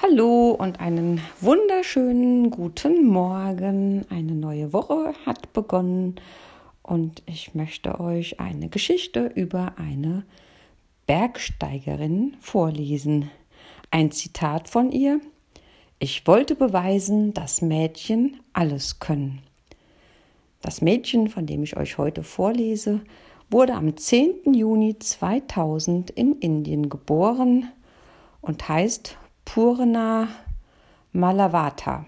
Hallo und einen wunderschönen guten Morgen. Eine neue Woche hat begonnen und ich möchte euch eine Geschichte über eine Bergsteigerin vorlesen. Ein Zitat von ihr. Ich wollte beweisen, dass Mädchen alles können. Das Mädchen, von dem ich euch heute vorlese, wurde am 10. Juni 2000 in Indien geboren und heißt Purna Malavata.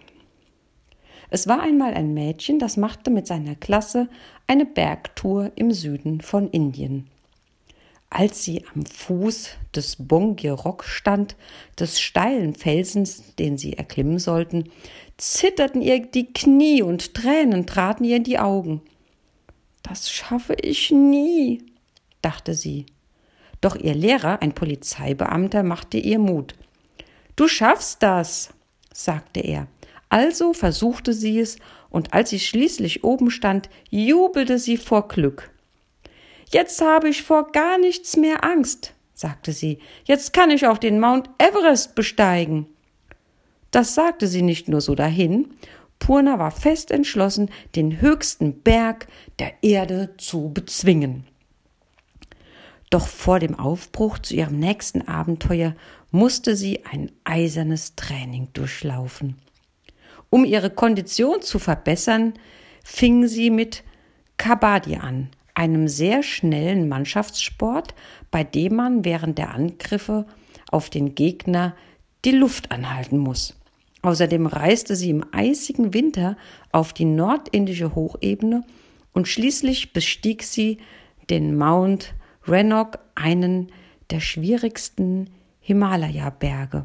Es war einmal ein Mädchen, das machte mit seiner Klasse eine Bergtour im Süden von Indien. Als sie am Fuß des Bongirok stand, des steilen Felsens, den sie erklimmen sollten, zitterten ihr die Knie und Tränen traten ihr in die Augen. Das schaffe ich nie, dachte sie. Doch ihr Lehrer, ein Polizeibeamter, machte ihr Mut. Du schaffst das, sagte er. Also versuchte sie es, und als sie schließlich oben stand, jubelte sie vor Glück. Jetzt habe ich vor gar nichts mehr Angst, sagte sie. Jetzt kann ich auch den Mount Everest besteigen. Das sagte sie nicht nur so dahin. Purna war fest entschlossen, den höchsten Berg der Erde zu bezwingen. Doch vor dem Aufbruch zu ihrem nächsten Abenteuer musste sie ein eisernes Training durchlaufen. Um ihre Kondition zu verbessern, fing sie mit Kabaddi an, einem sehr schnellen Mannschaftssport, bei dem man während der Angriffe auf den Gegner die Luft anhalten muss. Außerdem reiste sie im eisigen Winter auf die nordindische Hochebene und schließlich bestieg sie den Mount Rannoch, einen der schwierigsten Himalaya-Berge.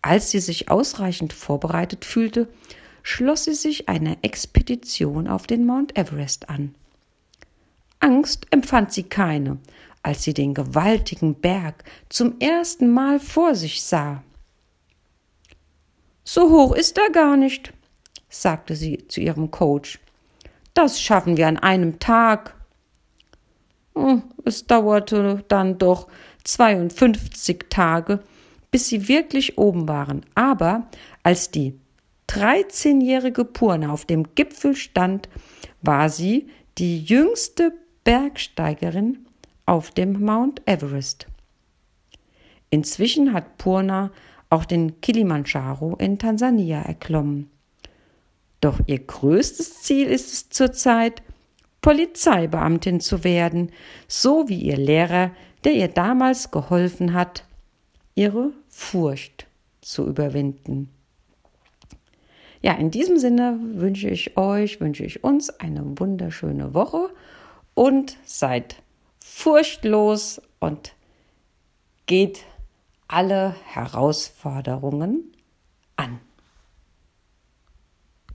Als sie sich ausreichend vorbereitet fühlte, schloss sie sich einer Expedition auf den Mount Everest an. Angst empfand sie keine, als sie den gewaltigen Berg zum ersten Mal vor sich sah. So hoch ist er gar nicht, sagte sie zu ihrem Coach. Das schaffen wir an einem Tag. Hm, es dauerte dann doch 52 Tage, bis sie wirklich oben waren. Aber als die 13-jährige Purna auf dem Gipfel stand, war sie die jüngste Bergsteigerin auf dem Mount Everest. Inzwischen hat Purna auch den Kilimanjaro in Tansania erklommen. Doch ihr größtes Ziel ist es zurzeit, Polizeibeamtin zu werden, so wie ihr Lehrer der ihr damals geholfen hat, ihre Furcht zu überwinden. Ja, in diesem Sinne wünsche ich euch, wünsche ich uns eine wunderschöne Woche und seid furchtlos und geht alle Herausforderungen